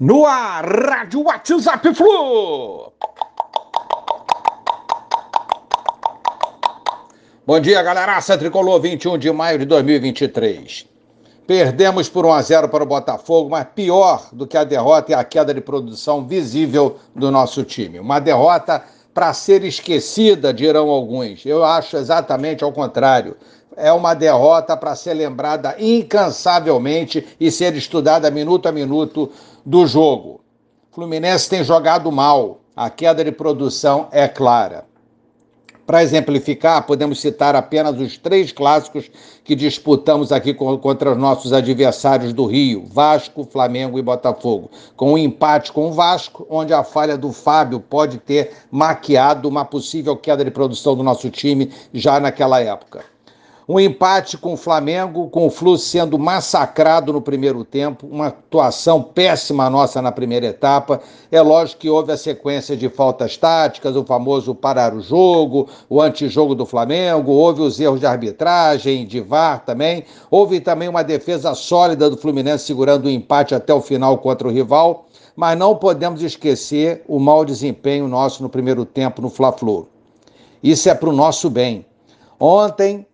No ar, Rádio WhatsApp Flu. Bom dia, galera. Tricolor, 21 de maio de 2023. Perdemos por 1 a 0 para o Botafogo, mas pior do que a derrota é a queda de produção visível do nosso time. Uma derrota para ser esquecida, dirão alguns. Eu acho exatamente ao contrário. É uma derrota para ser lembrada incansavelmente e ser estudada minuto a minuto do jogo. Fluminense tem jogado mal, a queda de produção é clara. Para exemplificar, podemos citar apenas os três clássicos que disputamos aqui contra os nossos adversários do Rio: Vasco, Flamengo e Botafogo. Com um empate com o Vasco, onde a falha do Fábio pode ter maquiado uma possível queda de produção do nosso time já naquela época. Um empate com o Flamengo, com o Flu sendo massacrado no primeiro tempo, uma atuação péssima nossa na primeira etapa. É lógico que houve a sequência de faltas táticas, o famoso parar o jogo, o antijogo do Flamengo, houve os erros de arbitragem, de VAR também. Houve também uma defesa sólida do Fluminense segurando o empate até o final contra o rival. Mas não podemos esquecer o mau desempenho nosso no primeiro tempo no Fla-Flu. Isso é para o nosso bem. Ontem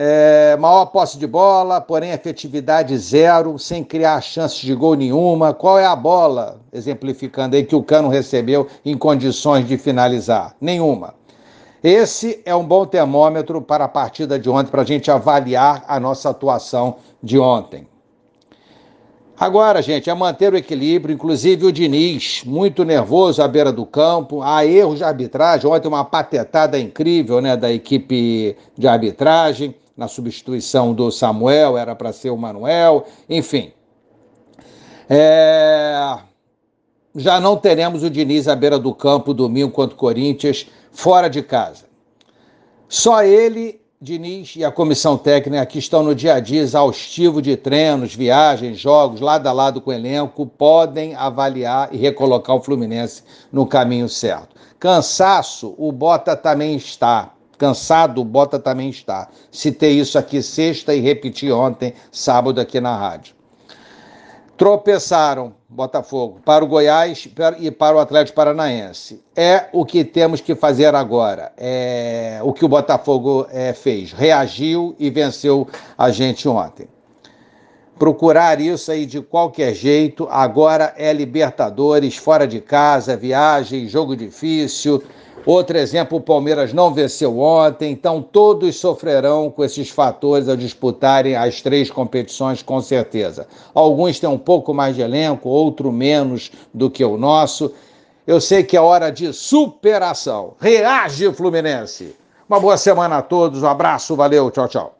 é, maior posse de bola, porém efetividade zero, sem criar chances de gol nenhuma. Qual é a bola, exemplificando aí, que o Cano recebeu em condições de finalizar? Nenhuma. Esse é um bom termômetro para a partida de ontem, para a gente avaliar a nossa atuação de ontem. Agora, gente, é manter o equilíbrio, inclusive o Diniz, muito nervoso à beira do campo. Há erros de arbitragem. Ontem, uma patetada incrível né, da equipe de arbitragem na substituição do Samuel, era para ser o Manuel, enfim. É... Já não teremos o Diniz à beira do campo domingo contra o Corinthians, fora de casa. Só ele, Diniz e a comissão técnica que estão no dia a dia exaustivo de treinos, viagens, jogos, lado a lado com o elenco, podem avaliar e recolocar o Fluminense no caminho certo. Cansaço, o Bota também está. Cansado, Bota também está. Citei isso aqui sexta e repeti ontem, sábado, aqui na rádio. Tropeçaram, Botafogo, para o Goiás e para o Atlético Paranaense. É o que temos que fazer agora. É o que o Botafogo é, fez. Reagiu e venceu a gente ontem. Procurar isso aí de qualquer jeito. Agora é Libertadores, fora de casa, viagem, jogo difícil Outro exemplo, o Palmeiras não venceu ontem, então todos sofrerão com esses fatores ao disputarem as três competições, com certeza. Alguns têm um pouco mais de elenco, outro menos do que o nosso. Eu sei que é hora de superação. Reage, Fluminense! Uma boa semana a todos, um abraço, valeu, tchau, tchau.